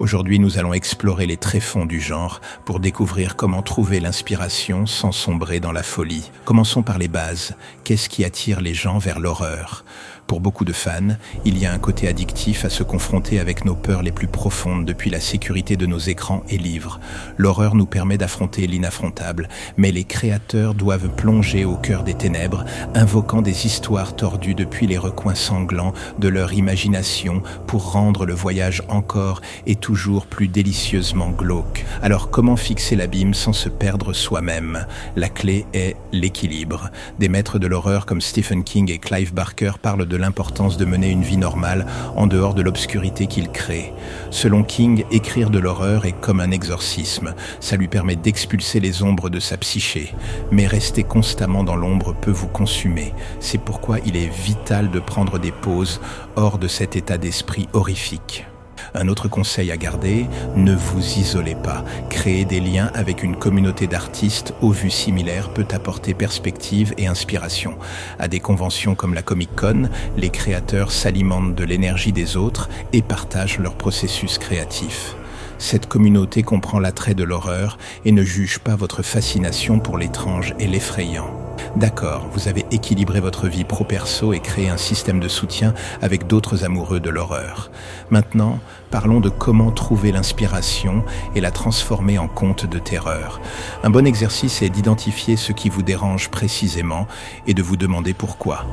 Aujourd'hui, nous allons explorer les tréfonds du genre pour découvrir comment trouver l'inspiration sans sombrer dans la folie. Commençons par les bases. Qu'est-ce qui attire les gens vers l'horreur? Pour beaucoup de fans, il y a un côté addictif à se confronter avec nos peurs les plus profondes depuis la sécurité de nos écrans et livres. L'horreur nous permet d'affronter l'inaffrontable, mais les créateurs doivent plonger au cœur des ténèbres, invoquant des histoires tordues depuis les recoins sanglants de leur imagination pour rendre le voyage encore et toujours plus délicieusement glauque. Alors comment fixer l'abîme sans se perdre soi-même? La clé est l'équilibre. Des maîtres de l'horreur comme Stephen King et Clive Barker parlent de l'importance de mener une vie normale en dehors de l'obscurité qu'il crée. Selon King, écrire de l'horreur est comme un exorcisme. Ça lui permet d'expulser les ombres de sa psyché. Mais rester constamment dans l'ombre peut vous consumer. C'est pourquoi il est vital de prendre des pauses hors de cet état d'esprit horrifique. Un autre conseil à garder, ne vous isolez pas. Créer des liens avec une communauté d'artistes aux vues similaires peut apporter perspective et inspiration. À des conventions comme la Comic Con, les créateurs s'alimentent de l'énergie des autres et partagent leur processus créatif. Cette communauté comprend l'attrait de l'horreur et ne juge pas votre fascination pour l'étrange et l'effrayant. D'accord, vous avez équilibré votre vie pro-perso et créé un système de soutien avec d'autres amoureux de l'horreur. Maintenant, parlons de comment trouver l'inspiration et la transformer en conte de terreur. Un bon exercice est d'identifier ce qui vous dérange précisément et de vous demander pourquoi.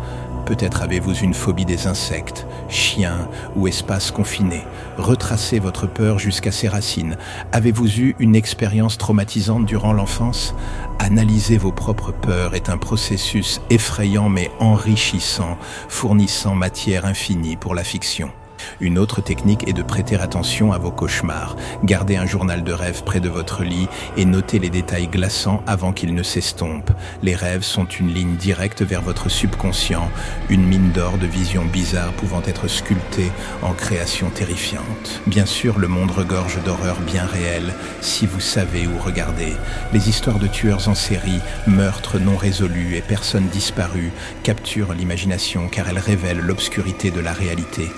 Peut-être avez-vous une phobie des insectes, chiens ou espaces confinés. Retracez votre peur jusqu'à ses racines. Avez-vous eu une expérience traumatisante durant l'enfance? Analyser vos propres peurs est un processus effrayant mais enrichissant, fournissant matière infinie pour la fiction. Une autre technique est de prêter attention à vos cauchemars. Gardez un journal de rêves près de votre lit et notez les détails glaçants avant qu'ils ne s'estompent. Les rêves sont une ligne directe vers votre subconscient, une mine d'or de visions bizarres pouvant être sculptée en créations terrifiantes. Bien sûr, le monde regorge d'horreurs bien réelles si vous savez où regarder. Les histoires de tueurs en série, meurtres non résolus et personnes disparues capturent l'imagination car elles révèlent l'obscurité de la réalité.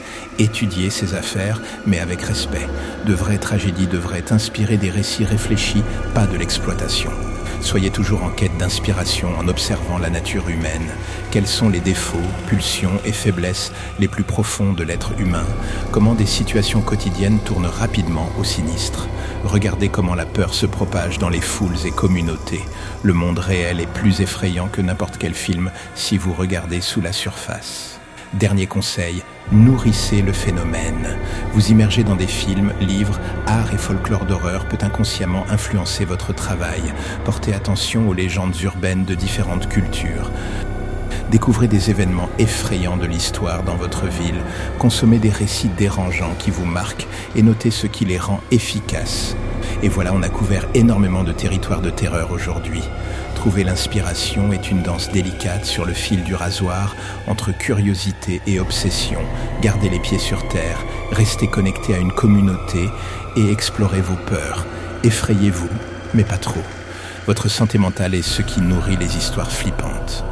Étudier ces affaires, mais avec respect. De vraies tragédies devraient inspirer des récits réfléchis, pas de l'exploitation. Soyez toujours en quête d'inspiration en observant la nature humaine. Quels sont les défauts, pulsions et faiblesses les plus profonds de l'être humain? Comment des situations quotidiennes tournent rapidement au sinistre? Regardez comment la peur se propage dans les foules et communautés. Le monde réel est plus effrayant que n'importe quel film si vous regardez sous la surface. Dernier conseil, nourrissez le phénomène. Vous immerger dans des films, livres, art et folklore d'horreur peut inconsciemment influencer votre travail. Portez attention aux légendes urbaines de différentes cultures. Découvrez des événements effrayants de l'histoire dans votre ville, consommez des récits dérangeants qui vous marquent et notez ce qui les rend efficaces. Et voilà, on a couvert énormément de territoires de terreur aujourd'hui. Trouver l'inspiration est une danse délicate sur le fil du rasoir entre curiosité et obsession. Gardez les pieds sur terre, restez connecté à une communauté et explorez vos peurs. Effrayez-vous, mais pas trop. Votre santé mentale est ce qui nourrit les histoires flippantes.